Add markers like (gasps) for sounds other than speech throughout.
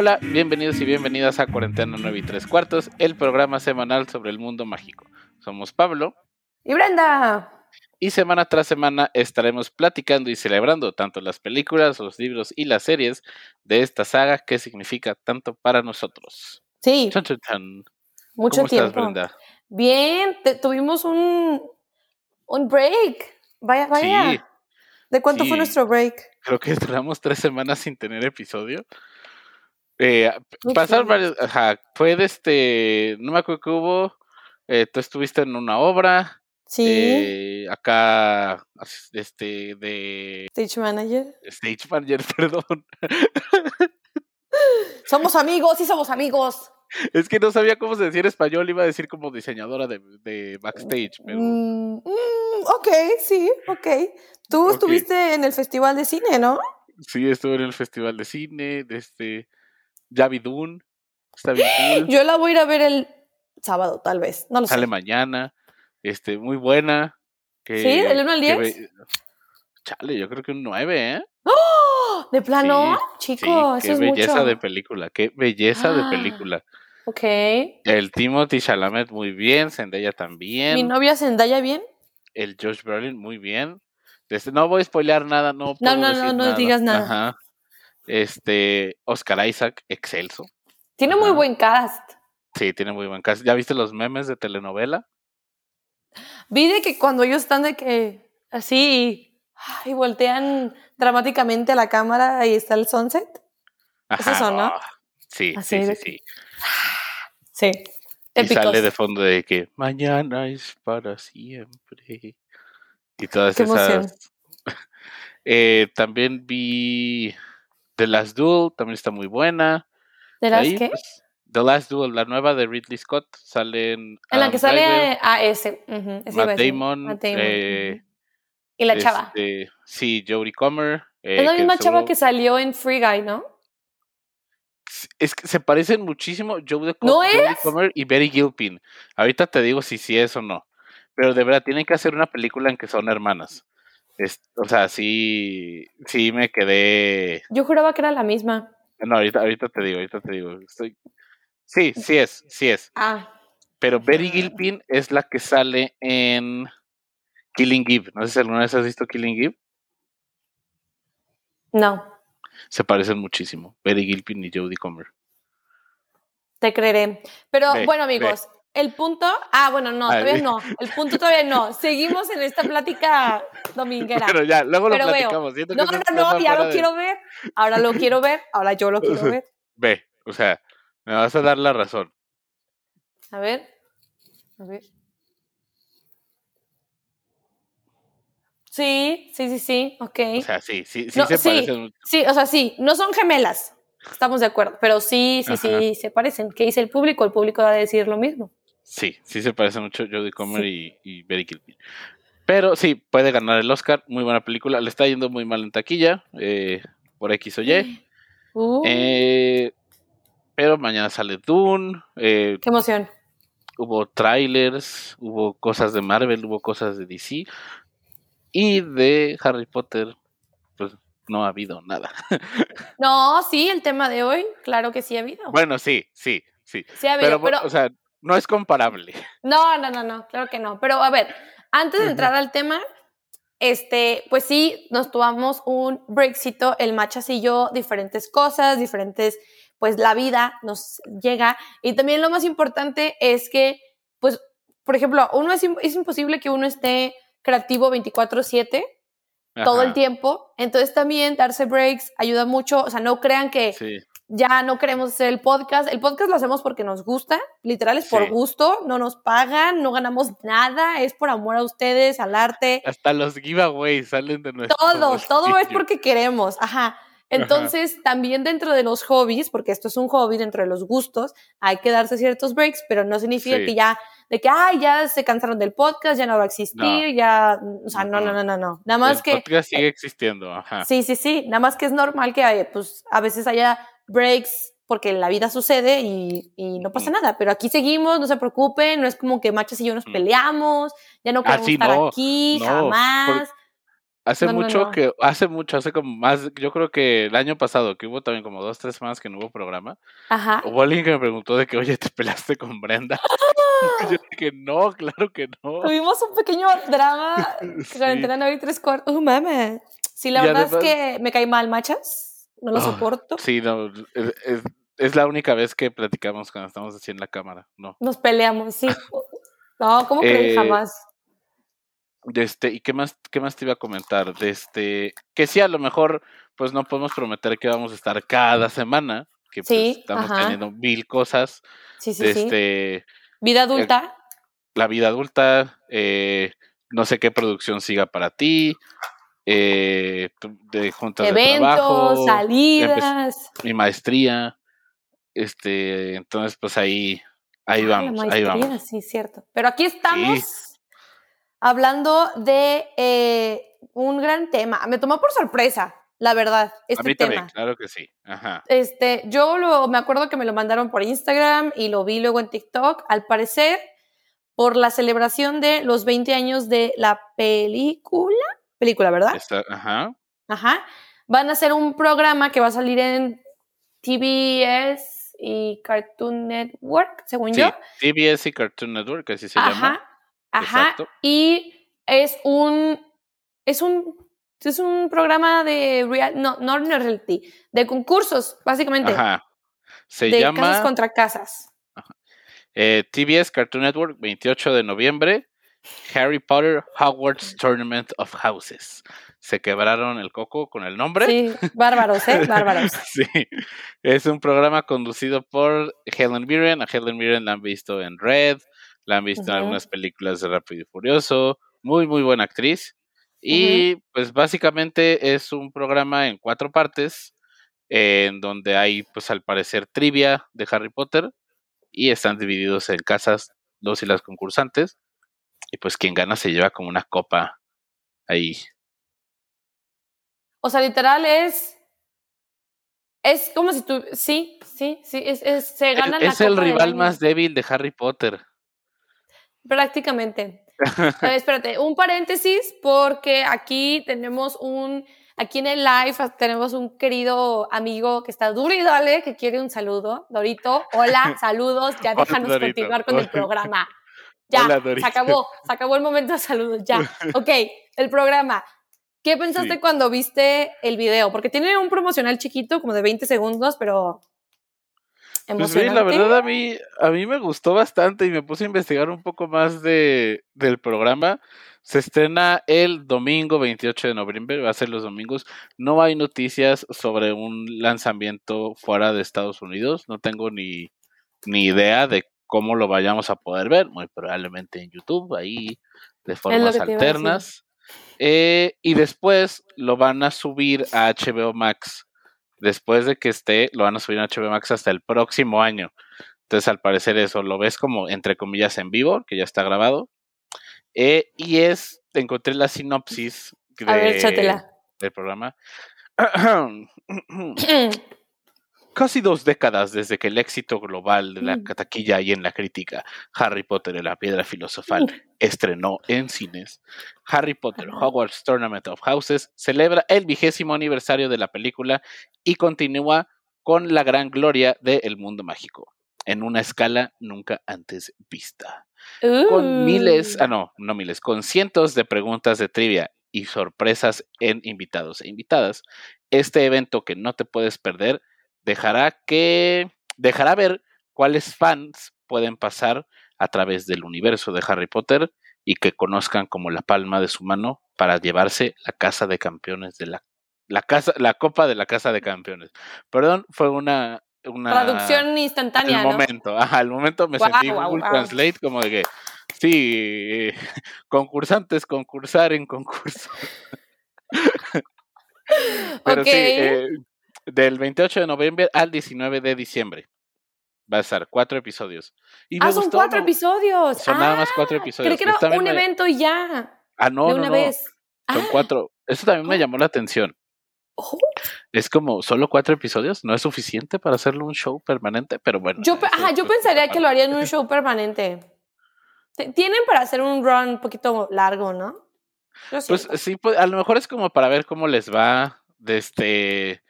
Hola, bienvenidos y bienvenidas a Cuarentena 9 y 3 cuartos, el programa semanal sobre el mundo mágico. Somos Pablo y Brenda. Y semana tras semana estaremos platicando y celebrando tanto las películas, los libros y las series de esta saga que significa tanto para nosotros. Sí. Mucho ¿Cómo tiempo. estás, Brenda? Bien, te- tuvimos un, un break. Vaya, vaya. Sí. ¿De cuánto Sí. fue nuestro break? Creo que duramos tres semanas sin tener episodio. Eh, pasaron varios, ajá, fue de este, no me acuerdo qué hubo, eh, tú estuviste en una obra, Sí. eh, acá, este, de Stage manager. Stage Manager, (laughs) perdón, Somos amigos, sí somos amigos. es que no sabía cómo se decía en español, iba a decir como diseñadora de, de backstage, pero Mm, mm, ok, sí, ok. Tú estuviste en el festival de cine, ¿no? sí, estuve en el festival de cine, de este, Javi Dune, está bien cool, Yo la voy a ir a ver el sábado, tal vez. No lo sale sé. mañana, este, muy buena. Que, ¿Sí? ¿Del uno al que 10? ve- Chale, yo creo que un 9, ¿eh? ¡Oh! ¿De plano? Sí, Chico, qué eso es belleza mucho. de película, qué belleza de Ah. película. Ok. El Timothy Chalamet muy bien, Zendaya Mi también, novia Zendaya bien. el Josh Brolin muy bien. Este, no voy a spoilear nada, no puedo no, decir no, no digas nada. Ajá. Este, Oscar Isaac, excelso. Tiene muy buen cast. Sí, tiene muy buen caso. ¿Ya viste los memes de telenovela? Vi de que cuando ellos están de que así y voltean dramáticamente a la cámara y está el sunset. Ajá. Son, ¿no? ah, Sí, Así sí, sí, sí. Sí. Y Épicos. sale de fondo de que mañana es para siempre. Y todas Qué esas. (laughs) Eh, también vi The Last Duel, también está muy buena. ¿De las qué? pues, The Last Duel, la nueva de Ridley Scott, salen en la que sale Driver, a ese. iba a Matt Damon, Matt Damon, eh. Y la chava. este, sí, Jodie Comer. eh, es la misma chava que salió en Free Guy, ¿no? Es que se parecen muchísimo Jodie, ¿No? Comer y Betty Gilpin. Ahorita te digo si sí es o no. Pero de verdad, tienen que hacer una película en que son hermanas. Es- o sea, sí, sí me quedé. Yo juraba que era la misma. No, ahorita, ahorita te digo, ahorita te digo. Estoy... Sí, sí es, sí es. Ah, Pero Betty Gilpin es la que sale en Killing Eve. No sé si alguna vez has visto Killing Eve. no, Se parecen muchísimo. Betty Gilpin y Jodie Comer. te creeré. Pero Ve, bueno, ve. El punto. Ah, bueno, no, Ah, todavía no. El punto todavía no. Seguimos en esta plática dominguera. Pero ya, luego lo Pero veo. platicamos. Que No, no, tema no, ya lo de- quiero ver. Ahora lo quiero ver. Ahora yo lo quiero ver. (laughs) Ve, o sea, me vas a dar la razón. A ver. A ver. Sí, sí, sí, sí. Ok. O sea, sí, sí, sí No, se sí. parecen. Sí, o sea, sí. No son gemelas. Estamos de acuerdo. Pero sí, sí, Ajá. sí, se parecen. ¿Qué dice el público? El público va a decir lo mismo. Sí, sí se parecen mucho Jodie Comer y, y Betty Gilpin. Pero sí, puede ganar el Oscar. Muy buena película. Le está yendo muy mal en taquilla. eh, por X o Y. Uh, Eh, pero mañana sale Dune. eh, qué emoción. hubo trailers. Hubo cosas de Marvel. Hubo cosas de DC. Y de Harry Potter. Pues no ha habido nada. (laughs) No, sí, el tema de hoy, claro que sí ha habido. bueno, sí, sí, sí. sí ha habido, Pero, pero, o sea, no es comparable. (laughs) no, no, no, no, claro que no. Pero a ver, antes de entrar al tema, este, pues sí, nos tomamos un breakcito, el Machas y yo, diferentes cosas, diferentes, pues la vida nos llega. Y también lo más importante es que, pues, por ejemplo, uno es, es imposible que uno esté creativo 24/7 todo el tiempo. Entonces también darse breaks ayuda mucho. O sea, no crean que Sí, ya no queremos hacer el podcast. El podcast lo hacemos porque nos gusta, literal es por Sí. gusto, no nos pagan, no ganamos nada, es por amor a ustedes, al arte, hasta los giveaways salen de nuestro todo, todo es porque queremos, ajá. Entonces, también dentro de los hobbies, porque esto es un hobby, dentro de los gustos, hay que darse ciertos breaks, pero no significa Sí. que ya, de que, ay, ya se cansaron del podcast, ya no va a existir, ya, o sea, no, no, no, no, no. Nada más el que, podcast sigue existiendo, ajá. Sí, sí, sí. Nada más que es normal que eh, pues, a veces haya breaks porque la vida sucede y, y no pasa nada. Pero aquí seguimos, no se preocupen. No es como que Machas y yo nos peleamos. Ya no Ah, queremos sí, estar no, aquí, no, jamás. Hace No, mucho que, hace mucho, hace como más, yo creo que el año pasado, que hubo también como dos, tres semanas que no hubo programa, Ajá. hubo alguien que me preguntó de que, oye, ¿te pelaste con Brenda? (laughs) yo dije, no, claro que no. Tuvimos un pequeño drama (laughs) Sí. cuarentena nueve y tres cuartos. ¡Uh, mame! Sí, la Y verdad además- es que me cae mal, machas. No lo Ah, soporto. Sí, no, es, es- es la única vez que platicamos cuando estamos así en la cámara, no. Nos peleamos, sí. (laughs) No, ¿cómo creí? Eh, Jamás. De este, ¿y qué más, qué más te iba a comentar? De este, que sí, a lo mejor, pues no podemos prometer que vamos a estar cada semana, que pues, estamos ajá. teniendo mil cosas, Sí, sí, de sí. este, Vida adulta. la vida adulta, eh, no sé qué producción siga para ti, eh, de juntas de eventos, trabajo, salidas. mi maestría, este, entonces pues ahí, ahí Ah, vamos, ahí vamos. Sí, cierto. Pero aquí estamos hablando de eh, un gran tema. Me tomó por sorpresa, la verdad, a este mí tema. también, claro que sí, ajá. Este, yo lo, me acuerdo que me lo mandaron por Instagram y lo vi luego en TikTok. Al parecer, por la celebración de los 20 años de la película, película, ¿verdad? Ajá. Ajá. Van a hacer un programa que va a salir en TBS y Cartoon Network, según Sí, yo. TBS y Cartoon Network, así se llama. Ajá. Ajá. Exacto. Y es un es un es un programa de real, no, no reality, de concursos, básicamente, Ajá. Se de llama casas contra casas. eh, TBS Cartoon Network, 28 de noviembre. Harry Potter Hogwarts Tournament of Houses. Se quebraron el coco con el nombre. Sí, bárbaros, ¿eh? (laughs) Bárbaros. Sí. Es un programa conducido por Helen Mirren. A Helen Mirren la han visto en Red, la han visto en algunas películas de Rápido y Furioso. Muy, muy buena actriz. Y pues básicamente es un programa en cuatro partes, eh, en donde hay, pues al parecer, trivia de Harry Potter. Y están divididos en casas, los y las concursantes. Y pues quien gana se lleva como una copa ahí. O sea, literal es es como si tú sí, sí, sí, es, es- se Es, ganan la es el copa rival más débil de Harry Potter. Prácticamente. (laughs) Ver, espérate, un paréntesis porque aquí tenemos un, aquí en el live tenemos un querido amigo que está duro y dale, que quiere un saludo. Dorito, hola, saludos, ya (laughs) déjanos continuar con el (laughs) programa. Ya, Hola, se acabó, se acabó el momento de saludos, ya. (laughs) Ok, el programa. ¿Qué pensaste Sí. cuando viste el video? Porque tiene un promocional chiquito, como de 20 segundos, pero Pues sí, la verdad a mí, a mí me gustó bastante y me puse a investigar un poco más de, del programa. Se estrena el domingo 28 de noviembre, va a ser los domingos. No hay noticias sobre un lanzamiento fuera de Estados Unidos. No tengo ni, ni idea de cómo lo vayamos a poder ver. Muy probablemente en YouTube, ahí de formas alternas. Eh, y después lo van a subir a HBO Max. Después de que esté, lo van a subir a HBO Max hasta el próximo año. Entonces, al parecer, eso lo ves como, entre comillas, en vivo, que ya está grabado. Eh, y es, encontré la sinopsis A ver, de- del programa. (clears throat) (clears throat) (clears throat) Casi dos décadas desde que el éxito global de la Mm. taquilla y en la crítica, Harry Potter y la piedra filosofal, estrenó en cines. Harry Potter. Hogwarts Tournament of Houses celebra el vigésimo aniversario de la película y continúa con la gran gloria del mundo mágico, en una escala nunca antes vista. Con miles, ah no, no miles, con cientos de preguntas de trivia y sorpresas en invitados e invitadas, este evento que no te puedes perder dejará que dejará ver cuáles fans pueden pasar a través del universo de Harry Potter y que conozcan como la palma de su mano para llevarse la casa de campeones de la la casa la copa de la casa de campeones. Perdón, fue una una Traducción al instantánea, ¿no? momento, ajá, al momento me sentí guau, Google. Translate como de que sí, (laughs) concursantes concursar en concurso. (laughs) Pero sí, eh, del 28 de noviembre al 19 de diciembre. Va a estar cuatro episodios. Y me Ah, son gustó, cuatro me- episodios. Son nada más Ah, cuatro episodios. Creí que era también un me- evento y ya. Ah, no, de una no. vez. Son Ah, cuatro. Eso también me llamó la atención. oh. Es como solo cuatro episodios, no es suficiente para hacerlo un show permanente, pero bueno. Yo, ajá, yo pensaría que lo harían un (laughs) show permanente. Tienen para hacer un run un poquito largo, ¿no? Pues sí, pues, a lo mejor es como para ver cómo les va. De este.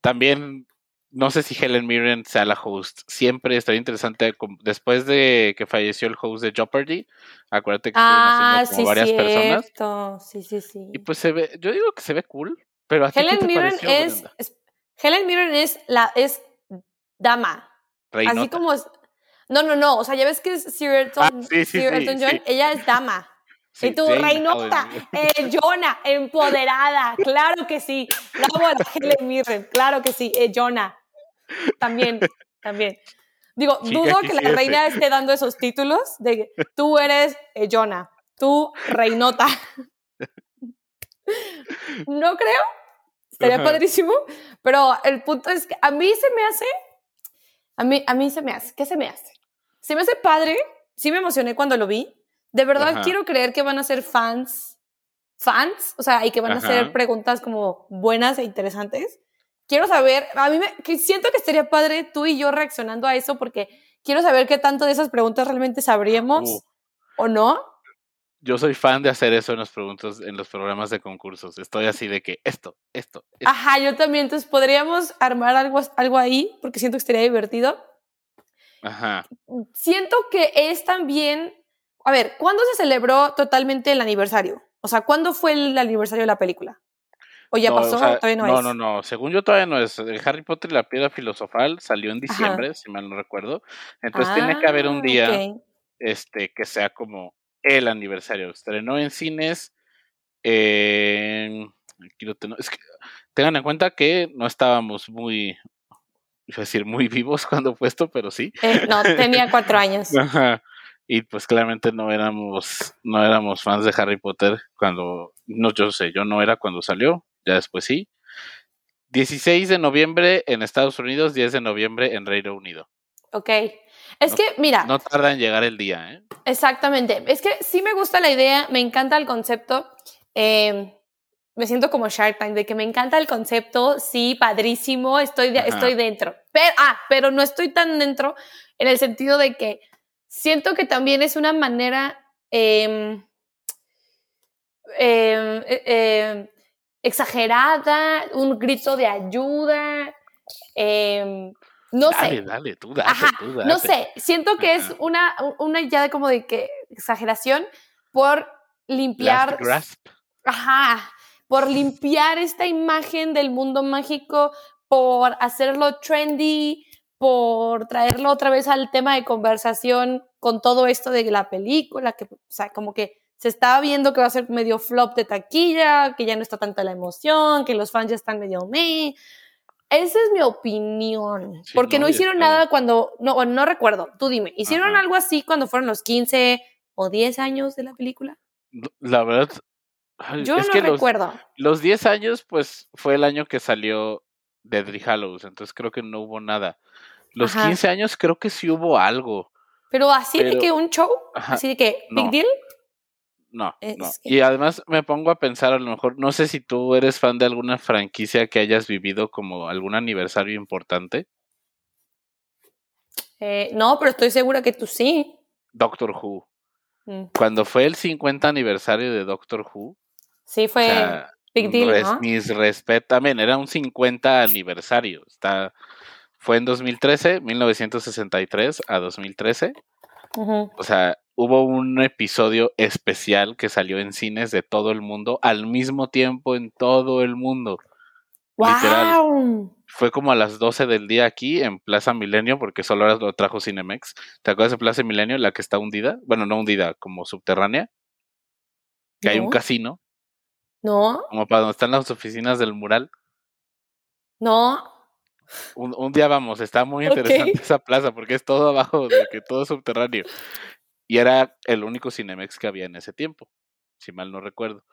También no sé si Helen Mirren sea la host. Siempre estaría interesante. Después de que falleció el host de Jeopardy, acuérdate que ah, haciendo como varias personas. Sí, sí, sí. Y pues se ve, yo digo que se ve cool, pero a Helen Mirren es, Helen Mirren es la es dama. Así como no, no, no. O sea, ya ves que es Sir Elton, ah, John, ella es dama. Y tú, Reinota, eh, Jonah, empoderada, claro que sí. La (laughs) abuela Helen Mirren, claro que sí, eh, Jonah. También, también. Digo, dudo que la reina esté dando esos títulos de tú eres eh, Jonah, tú Reinota. (laughs) No creo, estaría padrísimo, pero el punto es que a mí se me hace, a mí, a mí se me hace, ¿qué se me hace? Se me hace padre, sí me emocioné cuando lo vi, de verdad quiero creer que van a ser fans, fans, o sea, y que van a hacer preguntas como buenas e interesantes. Quiero saber, a mí me, que siento que estaría padre tú y yo reaccionando a eso porque quiero saber qué tanto de esas preguntas realmente sabríamos uh. o no. Yo soy fan de hacer eso en los preguntas, en los programas de concursos. Estoy así de que esto, esto, esto. Ajá, yo también. Entonces podríamos armar algo, algo ahí porque siento que estaría divertido. Ajá. Siento que es también a ver, ¿cuándo se celebró totalmente el aniversario? O sea, ¿cuándo fue el aniversario de la película? ¿O ya pasó? todavía no, no No, no, Según yo todavía no es. El Harry Potter y la piedra filosofal salió en diciembre, si mal no recuerdo. Entonces tiene que haber un ah, día este, que sea como el aniversario. Estrenó en cines. aquí lo tengo. Es que tengan en cuenta que no estábamos muy, a decir muy vivos (laughs) cuando fue esto, pero sí. Eh, no, tenía cuatro (laughs) años. Ajá y pues claramente no éramos no éramos fans de Harry Potter cuando no yo sé yo no era cuando salió ya después sí 16 de noviembre en Estados Unidos 10 de noviembre en Reino Unido Ok. Es que, mira. No tarda en llegar el día, ¿eh? Exactamente. Es que sí me gusta la idea, me encanta el concepto. Em, me siento como Shark Tank, de que me encanta el concepto, sí, padrísimo, estoy, estoy dentro. Pero, ah, pero no estoy tan dentro en el sentido de que siento que también es una manera em, em, e, em, exagerada, un grito de ayuda. no sé. Dale, tú dale, No sé, siento que es una, una ya como de que exageración por limpiar. Ajá, por (laughs) limpiar esta imagen del mundo mágico, por hacerlo trendy, por traerlo otra vez al tema de conversación con todo esto de la película, que, o sea, como que se estaba viendo que va a ser medio flop de taquilla, que ya no está tanta la emoción, que los fans ya están medio me. Esa es mi opinión. porque no, hicieron nada cuando, no, no recuerdo, tú dime, ¿hicieron algo así cuando fueron los 15 o 10 años de la película? La verdad, yo no recuerdo. Los, los 10 años, pues fue el año que salió Deadly Hallows, entonces creo que no hubo nada. Los 15 años creo que sí hubo algo. Pero así de que un show, así de que big deal. No, no. Y además me pongo a pensar, a lo mejor, no sé si tú eres fan de alguna franquicia que hayas vivido como algún aniversario importante. Eh, no, pero estoy segura que tú sí. Doctor Who. Mm. Cuando fue el 50 aniversario de Doctor Who. Sí, fue big deal, ¿no? Mis respetos, también era un 50 aniversario. Está, fue en 2013, 1963 a 2013. O sea, hubo un episodio especial que salió en cines de todo el mundo al mismo tiempo en todo el mundo. Literal. Fue como a las 12 del día aquí en Plaza Milenio, porque solo ahora lo trajo Cinemex. ¿Te acuerdas de Plaza Milenio, la que está hundida? Bueno, no hundida, como subterránea. Que hay un casino. No. Como para donde están las oficinas del mural. No. Un, día vamos, está muy interesante esa plaza porque es todo abajo, de que todo subterráneo. Y era el único Cinemex que había en ese tiempo, si mal no recuerdo.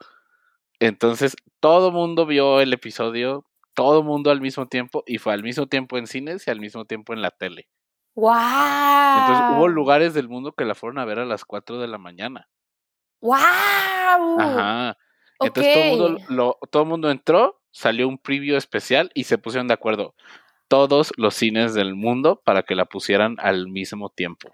Entonces, todo mundo vio el episodio, todo mundo al mismo tiempo, y fue al mismo tiempo en cines y al mismo tiempo en la tele. ¡Wow! Entonces, hubo lugares del mundo que la fueron a ver a las 4 de la mañana. ¡Wow! Ajá. Entonces, todo el mundo, todo mundo entró, salió un preview especial y se pusieron de acuerdo todos los cines del mundo para que la pusieran al mismo tiempo.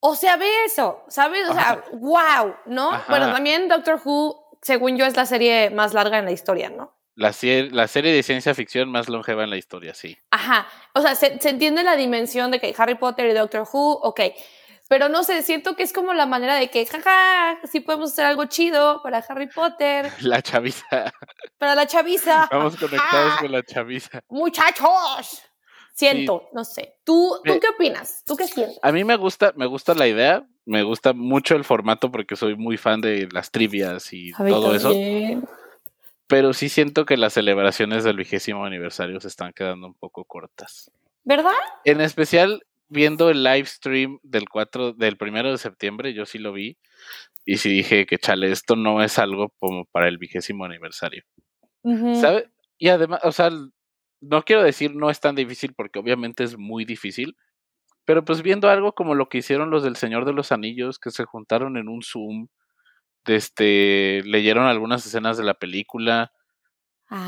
O sea, ve eso, ¿sabes? O sea, wow, ¿no? Bueno, también Doctor Who, según yo, es la serie más larga en la historia, ¿no? La, la serie de ciencia ficción más longeva en la historia, sí. Ajá. O sea, se, se entiende la dimensión de que Harry Potter y Doctor Who, ok. Pero no sé, siento que es como la manera de que, jaja, sí podemos hacer algo chido para Harry Potter. (laughs) La chaviza. Para la chaviza. Vamos conectados con la chaviza. Muchachos. Siento, no sé. ¿Tú, ¿Tú qué opinas? ¿Tú qué sientes? A mí me gusta, me gusta la idea, me gusta mucho el formato porque soy muy fan de las trivias y todo eso. Pero sí siento que las celebraciones del vigésimo aniversario se están quedando un poco cortas. ¿Verdad? En especial viendo el live stream del 4, del primero de septiembre, yo sí lo vi. Y sí dije que chale, esto no es algo como para el vigésimo aniversario. ¿Sabe? Y además, o sea, no quiero decir no es tan difícil porque obviamente es muy difícil, pero pues viendo algo como lo que hicieron los del Señor de los Anillos, que se juntaron en un Zoom, este, leyeron algunas escenas de la película.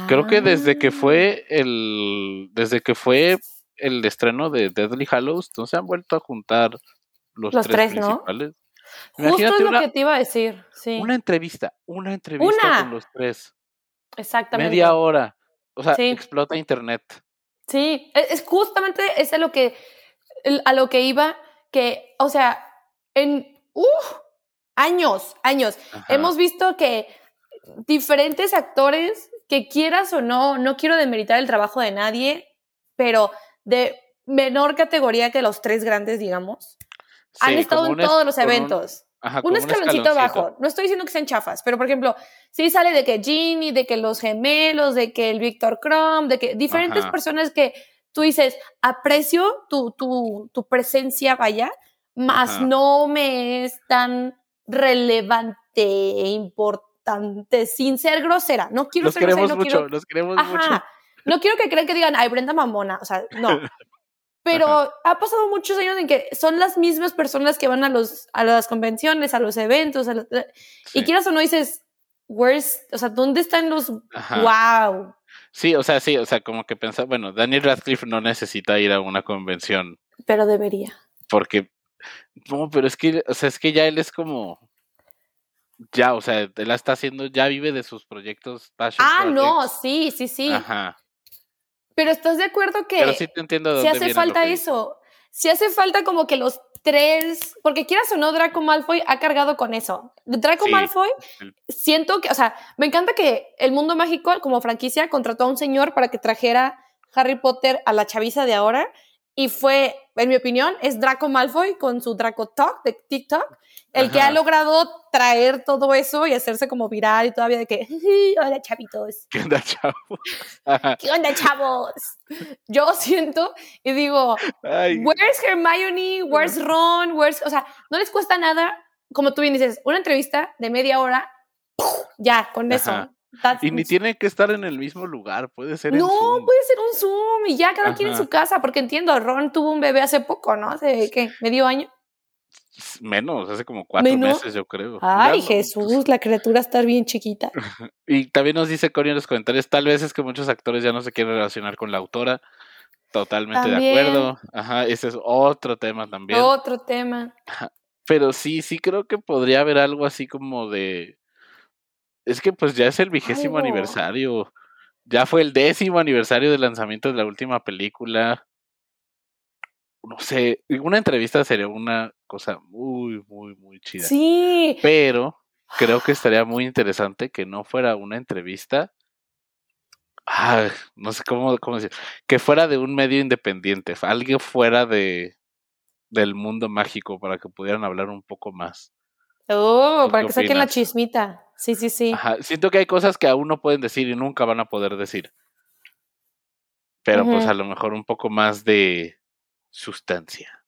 Creo que desde que ah. fue el, desde que fue el estreno de Deadly Hallows, no se han vuelto a juntar los, tres, principales. ¿no? Justo es lo que te iba a decir, sí. Una entrevista, una entrevista con los tres. Exactamente. Media hora. O sea, explota internet. Sí, e, es justamente es a lo que a lo que iba que, o sea, en años, años hemos visto que diferentes actores que quieras o no, no quiero demeritar el trabajo de nadie, pero de menor categoría que los tres grandes, digamos, han estado en todos los eventos. Un, escaloncito, abajo. No estoy diciendo que sean chafas, pero por ejemplo, sí sale de que Ginny, de que los gemelos, de que el Victor Crumb, de que diferentes personas que tú dices, aprecio tu, tu, tu presencia, vaya, más no me es tan relevante e importante, sin ser grosera. No quiero ser queremos grosera, no mucho, Los queremos mucho. No quiero que crean que digan, ay, Brenda Mamona. O sea, no. (laughs) Pero ha pasado muchos años en que son las mismas personas que van a, los, a las convenciones, a los eventos, y quieras o no dices, where's, o sea, ¿dónde están los wow? Sí, o sea, sí, o sea, como que pensaba, bueno, Daniel Radcliffe no necesita ir a una convención. Pero debería. Porque, no, pero es que, o sea, es que ya él es como, ya, o sea, él está haciendo, ya vive de sus proyectos. ah, no, sí, sí, sí. Ajá. Pero estás de acuerdo que sí te entiendo si hace falta eso. Si hace falta como que los tres, porque quieras o no, Draco Malfoy ha cargado con eso. Draco Malfoy, siento que, o sea, me encanta que el mundo mágico como franquicia contrató a un señor para que trajera Harry Potter a la chaviza de ahora y fue, en mi opinión, es Draco Malfoy con su Draco Talk de TikTok, el que ha logrado traer todo eso y hacerse como viral y todavía de que, hola chavitos. ¿Qué onda, chavos? ¿Qué onda, chavos? Yo siento y digo, where's Hermione? Where's Ron? Where's, o sea, no les cuesta nada, como tú bien dices, una entrevista de media hora, ya, con eso. Y ni tiene que estar en el mismo lugar, puede ser no, en Zoom. puede ser un Zoom y ya cada quien en su casa, porque entiendo, Ron tuvo un bebé hace poco, ¿no? Hace, ¿qué? ¿Medio año? Menos, hace como cuatro meses, yo creo. Ay, Jesús, la criatura está bien chiquita. (laughs) y también nos dice Connie en los comentarios, tal vez es que muchos actores ya no se quieren relacionar con la autora. Totalmente de acuerdo. Ajá, ese es otro tema también. Otro tema. Pero sí, sí creo que podría haber algo así como de es que pues ya es el vigésimo aniversario. Ya fue el décimo aniversario del lanzamiento de la última película. No sé, una entrevista sería una cosa muy, muy, muy chida. Sí. Pero creo que estaría muy interesante que no fuera una entrevista. no sé cómo, cómo decir. Que fuera de un medio independiente, alguien fuera de del mundo mágico para que pudieran hablar un poco más. Oh, para que saquen la chismita. Sí, sí, sí. Siento que hay cosas que aún no pueden decir y nunca van a poder decir. Pero pues a lo mejor un poco más de sustancia.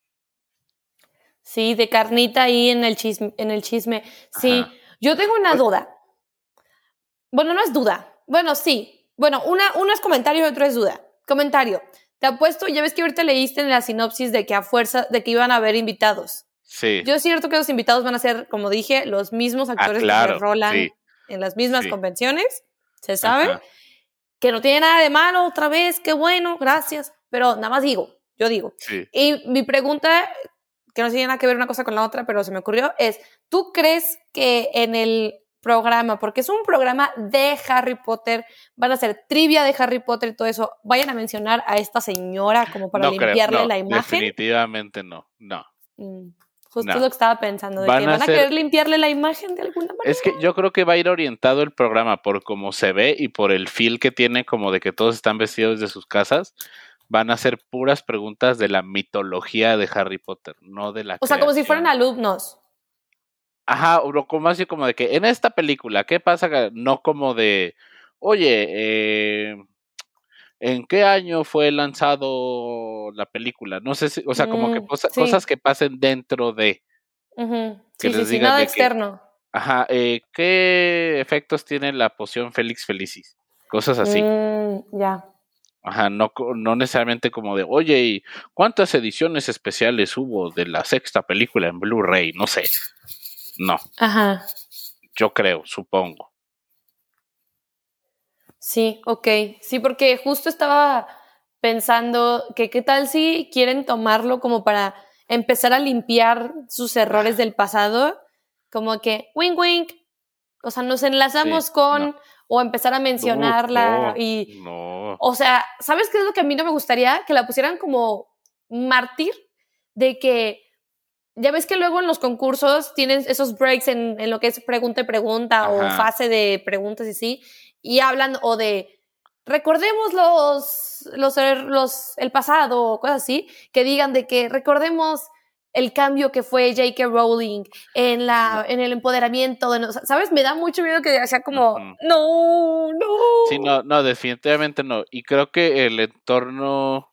Sí, de carnita ahí en el chisme. En el chisme. Sí, yo tengo una pues duda. Bueno, no es duda. Bueno, sí. Bueno, una, uno es comentario y otro es duda. Comentario. Te apuesto, ya ves que ahorita leíste en la sinopsis de que a fuerza, de que iban a haber invitados. Sí. Yo es cierto que los invitados van a ser, como dije, los mismos ah, actores que se rolan en las mismas convenciones, se sabe. Que no tiene nada de malo, otra vez, qué bueno, gracias. Pero nada más digo, yo digo. Y mi pregunta, que no tiene nada que ver una cosa con la otra, pero se me ocurrió, es, ¿tú crees que en el programa, porque es un programa de Harry Potter, van a hacer trivia de Harry Potter y todo eso, vayan a mencionar a esta señora como para limpiarle la imagen? Definitivamente no, no. Mm, justo lo que estaba pensando, de van que van a, querer limpiarle la imagen de alguna manera. Es que yo creo que va a ir orientado el programa por cómo se ve y por el feel que tiene, como de que todos están vestidos de sus casas van a ser puras preguntas de la mitología de Harry Potter, no de la. O sea, como si fueran alumnos. Ajá, o como así como de que en esta película, ¿qué pasa? No como de, oye, eh, ¿en qué año fue lanzado la película? No sé si, o sea, como que mm, cosas que pasen dentro de. Sí, sí, sí, nada externo. ajá, eh, ¿qué efectos tiene la poción Félix Felicis? Cosas así. Mm, ya. Ajá, no, no necesariamente como de, oye, ¿y cuántas ediciones especiales hubo de la sexta película en Blu-ray? No sé. No. Ajá. Yo creo, supongo. Sí, ok. Sí, porque justo estaba pensando que qué tal si quieren tomarlo como para empezar a limpiar sus errores del pasado, como que wink wink, o sea, nos enlazamos con o empezar a mencionarla y o sea, ¿sabes qué es lo que a mí no me gustaría? Que la pusieran como mártir de que ya ves que luego en los concursos tienen esos breaks en, en lo que es pregunta y pregunta o fase de preguntas y sí, y hablan o de recordemos los, los, los, el pasado o cosas así, que digan de que recordemos el cambio que fue J.K. Rowling en, la, en el empoderamiento, de, ¿sabes? Me da mucho miedo que sea como, no, no. Sí, no, no, definitivamente no. Y creo que el entorno,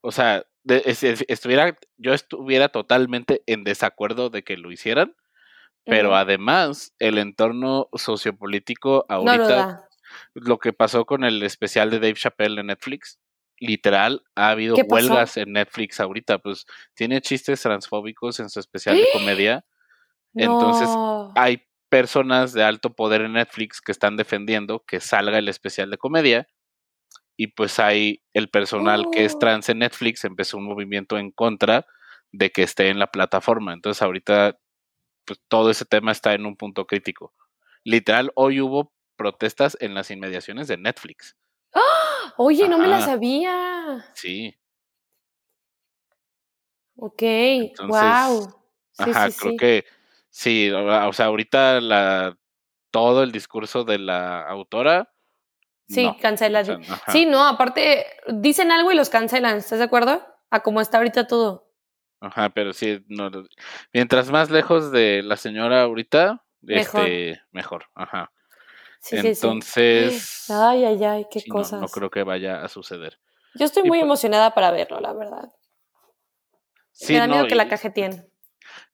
o sea, estuviera, yo estuviera totalmente en desacuerdo de que lo hicieran, pero además el entorno sociopolítico ahorita, lo que pasó con el especial de Dave Chappelle en Netflix, literal ha habido huelgas en Netflix ahorita, pues tiene chistes transfóbicos en su especial de comedia. Entonces hay personas de alto poder en Netflix que están defendiendo que salga el especial de comedia y pues hay el personal que es oh. trans en Netflix empezó un movimiento en contra de que esté en la plataforma. Entonces ahorita pues, todo ese tema está en un punto crítico. Literal, hoy hubo protestas en las inmediaciones de Netflix. ¡Ah! Oye, no me la sabía. Sí. Ok, wow. ajá, creo que sí, o sea, ahorita la todo el discurso de la autora. Sí, cancela. Sí, no, aparte dicen algo y los cancelan, ¿estás de acuerdo? A cómo está ahorita todo. Ajá, pero sí, no, mientras más lejos de la señora ahorita, mejor. este, mejor, ajá. Entonces. Ay, ay, ay, qué cosas. No, creo que vaya a suceder. Yo estoy muy emocionada para verlo, la verdad. Me da miedo que la tiene.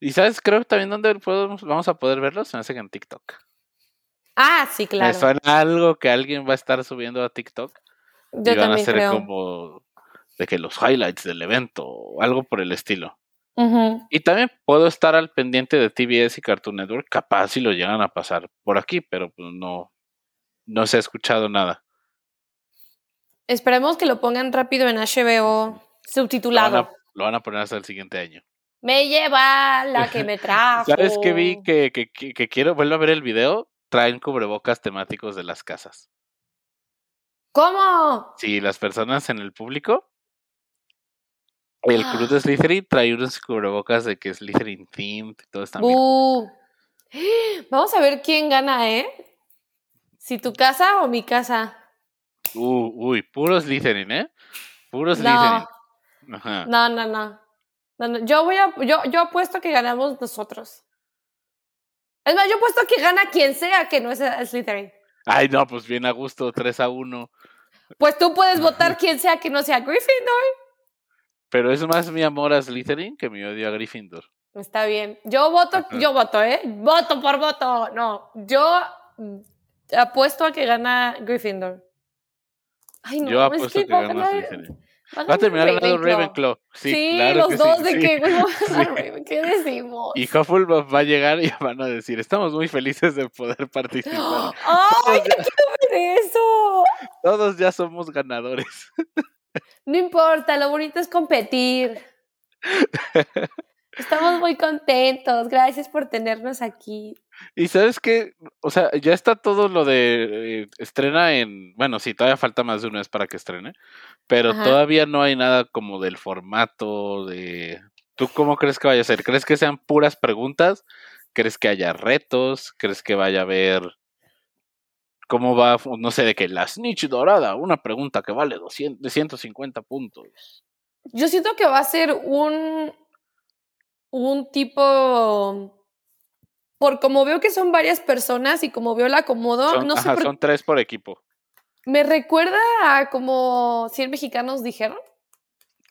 Y sabes, creo que también donde podemos, vamos a poder verlo, se me hace que en TikTok. Ah, sí, claro. Me suena algo que alguien va a estar subiendo a TikTok. Yo y van a ser como de que los highlights del evento o algo por el estilo. Y también puedo estar al pendiente de TBS y Cartoon Network, capaz si lo llegan a pasar por aquí, pero pues no, no se ha escuchado nada. Esperemos que lo pongan rápido en HBO subtitulado. Lo van a, poner hasta el siguiente año. Me lleva la que me (laughs) trajo. ¿Sabes que vi que, que, que, quiero? Vuelvo a ver el video. Traen cubrebocas temáticos de las casas. ¿Cómo? Sí, las personas en el público. El club de (gasps) Slytherin trae unos cubrebocas de que es Slytherin themed y todo está bien. (gasps) Vamos a ver quién gana, ¿eh? Si tu casa o mi casa. Uh, uy, puros Slytherin, ¿eh? Puros Slytherin. No, no, no, no. Yo voy a, yo, yo apuesto que ganamos nosotros. Es más, yo apuesto que gana quien sea que no es Slytherin. Ay, no, pues bien a gusto, 3 a 1. Pues tú puedes votar quien sea que no sea Gryffindor. Pero es más mi amor a Slytherin que mi odio a Gryffindor. Está bien. Yo voto, yo voto, ¿eh? Voto por voto. No, yo Apuesto a que gana Gryffindor. Ay, no, Yo apuesto es que, que gana Slytherin. Va a terminar ganando Ravenclaw. Sí, sí claro los que dos sí, de sí. que (laughs) ¿qué decimos? Y Hufflepuff va a llegar y (laughs) van a decir, estamos muy felices de poder participar. (gasps) ¡Ay, ya quiero ver eso! Todos ya somos ganadores. No importa, lo bonito es competir. (laughs) Estamos muy contentos. Gracias por tenernos aquí. Y sabes que, o sea, ya está todo lo de eh, estrena en, bueno, sí, todavía falta más de un mes para que estrene, pero todavía no hay nada como del formato de ¿Tú cómo crees que vaya a ser? ¿Crees que sean puras preguntas? ¿Crees que haya retos? ¿Crees que vaya a haber cómo va, no sé, de que la snitch dorada, una pregunta que vale 200, 150 puntos? Yo siento que va a ser un un tipo por como veo que son varias personas y como veo el acomodo, no sé son tres por equipo. Me recuerda a como 100 mexicanos dijeron.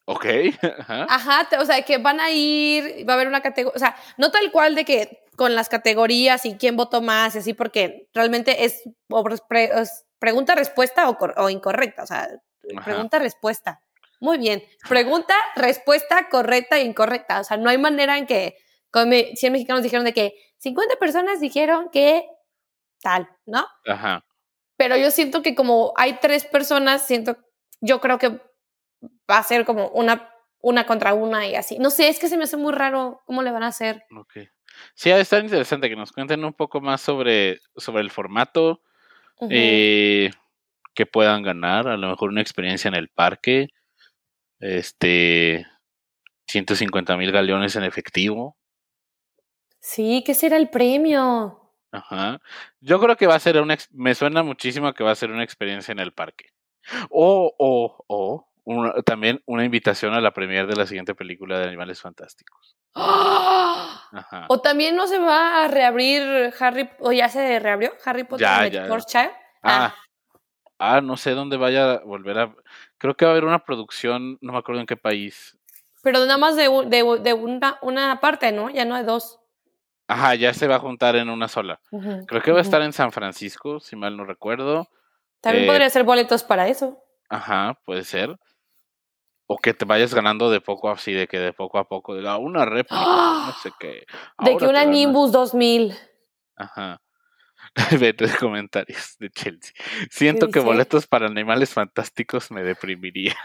Ok. (laughs) Ajá. Ajá, o sea, que van a ir, va a haber una categoría, o sea, no tal cual de que con las categorías y quién votó más y así, porque realmente es, pregunta-respuesta o, o, incorrecta, o sea, pregunta-respuesta. Muy bien. Pregunta, respuesta correcta e incorrecta. O sea, no hay manera en que, como 100 mexicanos dijeron de que 50 personas dijeron que tal, ¿no? Ajá. Pero yo siento que como hay tres personas, siento, yo creo que va a ser como una, una contra una y así. No sé, es que se me hace muy raro cómo le van a hacer. Ok. Sí, ha de estar interesante que nos cuenten un poco más sobre, sobre el formato, eh, que puedan ganar, a lo mejor una experiencia en el parque, este, 150 mil galeones en efectivo. Sí, ¿qué será el premio? Ajá. Yo creo que va a ser una, me suena muchísimo que va a ser una experiencia en el parque. O, o, o, también una invitación a la premiere de la siguiente película de Animales Fantásticos. ¡Ah! O también no se va a reabrir Harry, o ya se reabrió Harry Potter ya, ya. Ah. ah. ah. no sé dónde vaya a volver a. Creo que va a haber una producción, no me acuerdo en qué país. Pero nada más de, de, de una, una, parte, ¿no? Ya no hay dos. Ajá, ya se va a juntar en una sola. Creo que va a estar en San Francisco, si mal no recuerdo. También podría ser boletos para eso. Ajá, puede ser o que te vayas ganando de poco así, de que de poco a poco, diga una réplica, no ¡Ah! sé qué. De que una Nimbus 2000. Ajá. (laughs) Vete de comentarios de Chelsea. Siento que boletos para animales fantásticos me deprimiría.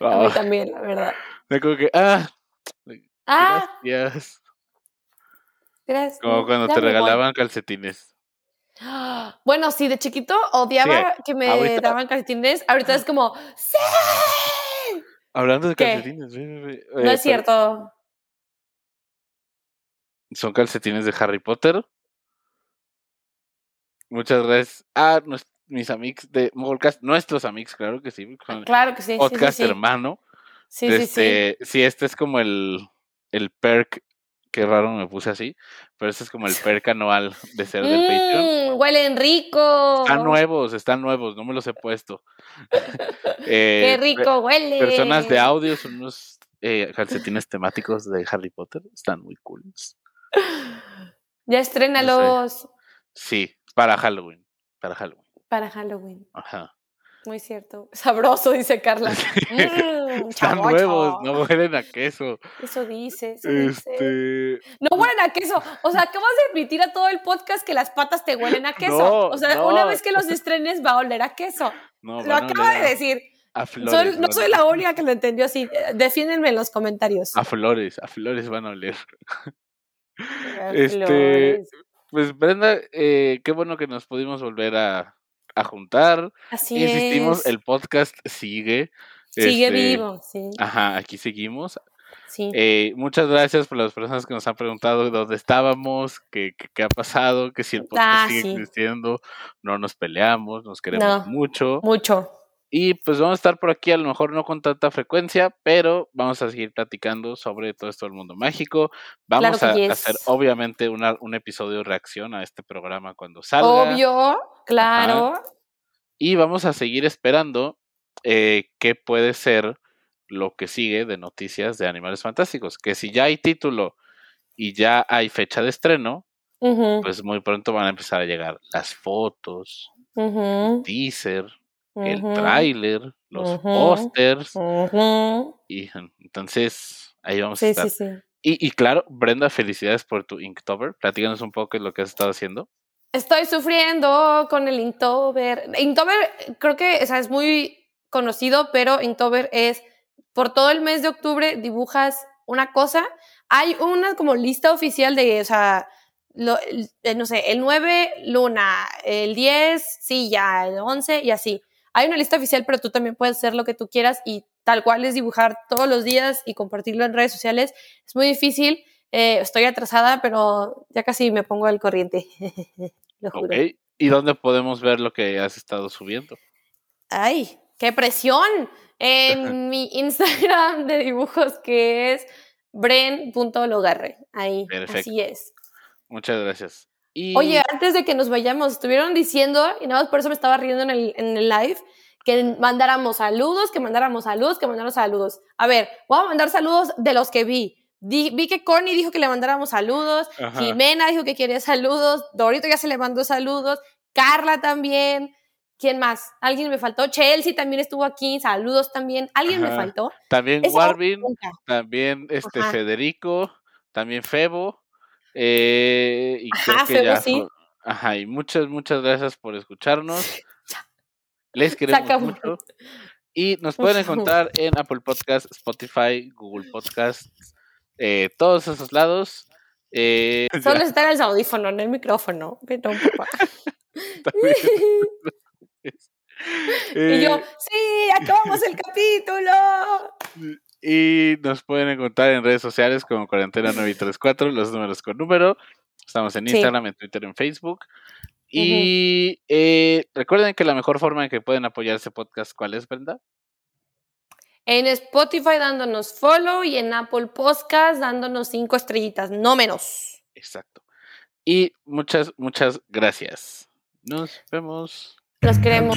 A mí también, la verdad. Me como que, ah, ah, gracias. Gracias. Como cuando te regalaban calcetines. (gasps) Bueno, sí, de chiquito odiaba que me daban calcetines. Ahorita es como, ¡sí! Hablando de calcetines, no es eh, cierto. Son calcetines de Harry Potter. Muchas gracias a mis amigos de Mogolcast, nuestros amigos, claro que sí. Claro que sí. Podcast hermano. Sí, sí, sí. Este, sí, este es como el, el perk Qué raro me puse así, pero este es como el (laughs) perk anual de ser del Patreon. Mm, huelen rico. Están nuevos, están nuevos, no me los he puesto. (laughs) Qué eh, rico huele. Personas de audio son unos eh, calcetines temáticos de Harry Potter, están muy cool. (gasps) Ya estrénalos. Sí, para Halloween, para Halloween. Para Halloween. Ajá. Muy cierto. (laughs) Sabroso, dice Carla. Mm, (laughs) Están nuevos, no huelen a queso. Eso dice, eso este... No huelen a queso. O sea, acabas de admitir a todo el podcast que las patas te huelen a (laughs) queso. o sea, una vez que los estrenes va a oler a queso. No, lo acaba de decir. A flores, no soy la única que lo entendió así. Defiéndenme en los comentarios. A flores, a flores van a oler. este, pues Brenda, eh, qué bueno que nos pudimos volver a, a juntar. Así Insistimos, el podcast sigue. Sigue este, vivo, sí. Ajá, aquí seguimos. Sí. Eh, muchas gracias por las personas que nos han preguntado dónde estábamos, qué, qué, ha pasado, que si el podcast ah, sigue existiendo, no nos peleamos, nos queremos mucho. Mucho. Y pues vamos a estar por aquí, a lo mejor no con tanta frecuencia, pero vamos a seguir platicando sobre todo esto del mundo mágico. Vamos a hacer obviamente una, un episodio de reacción a este programa cuando salga. Obvio, claro. Y vamos a seguir esperando eh, qué puede ser lo que sigue de noticias de Animales Fantásticos. Que si ya hay título y ya hay fecha de estreno, pues muy pronto van a empezar a llegar las fotos, teaser el tráiler, los pósters. Y entonces ahí vamos a estar. Y, y, claro, Brenda, felicidades por tu Inktober. Platícanos un poco de lo que has estado haciendo. Estoy sufriendo con el Inktober. Inktober creo que es muy conocido, pero Inktober es por todo el mes de octubre dibujas una cosa, Hay una como lista oficial de, o sea, lo, eh, no sé, el 9, luna, el 10, silla, el 11 y así. Hay una lista oficial, pero tú también puedes hacer lo que tú quieras y tal cual es dibujar todos los días y compartirlo en redes sociales. Es muy difícil. Eh, estoy atrasada, pero ya casi me pongo al corriente. (laughs) lo juro. ¿Y dónde podemos ver lo que has estado subiendo? ¡Ay! ¡Qué presión! En (laughs) mi Instagram de dibujos que es bren.logarre. Ahí. Perfecto. Así es. Muchas gracias. Oye, antes de que nos vayamos, estuvieron diciendo, y nada más por eso me estaba riendo en el, en el live, que mandáramos saludos, que mandáramos saludos, que mandáramos saludos. A ver, voy a mandar saludos de los que vi. Vi que Connie dijo que le mandáramos saludos, Jimena dijo que quería saludos, Dorito ya se le mandó saludos, Carla también. ¿Quién más? ¿Alguien me faltó? Chelsea también estuvo aquí, saludos también. ¿Alguien me faltó? También Warvin, también este Federico, también Febo. Eh, y creo que ya Ajá, y muchas, muchas gracias por escucharnos. (laughs) Les queremos mucho. Y nos (laughs) pueden encontrar en Apple Podcasts, Spotify, Google Podcasts, eh, todos esos lados. Eh, (laughs) Solo está en el audífono, en el micrófono. Perdón, papá. (laughs) (laughs) y yo, sí, acabamos el capítulo. Y nos pueden encontrar en redes sociales como Cuarentena 934, los números con número. Estamos en Instagram, en Twitter, en Facebook. Y eh, recuerden que la mejor forma en que pueden apoyar este podcast, ¿cuál es, Brenda? En Spotify dándonos follow y en Apple Podcast dándonos cinco estrellitas, no menos. Exacto. Y muchas, muchas gracias. Nos vemos. Los queremos.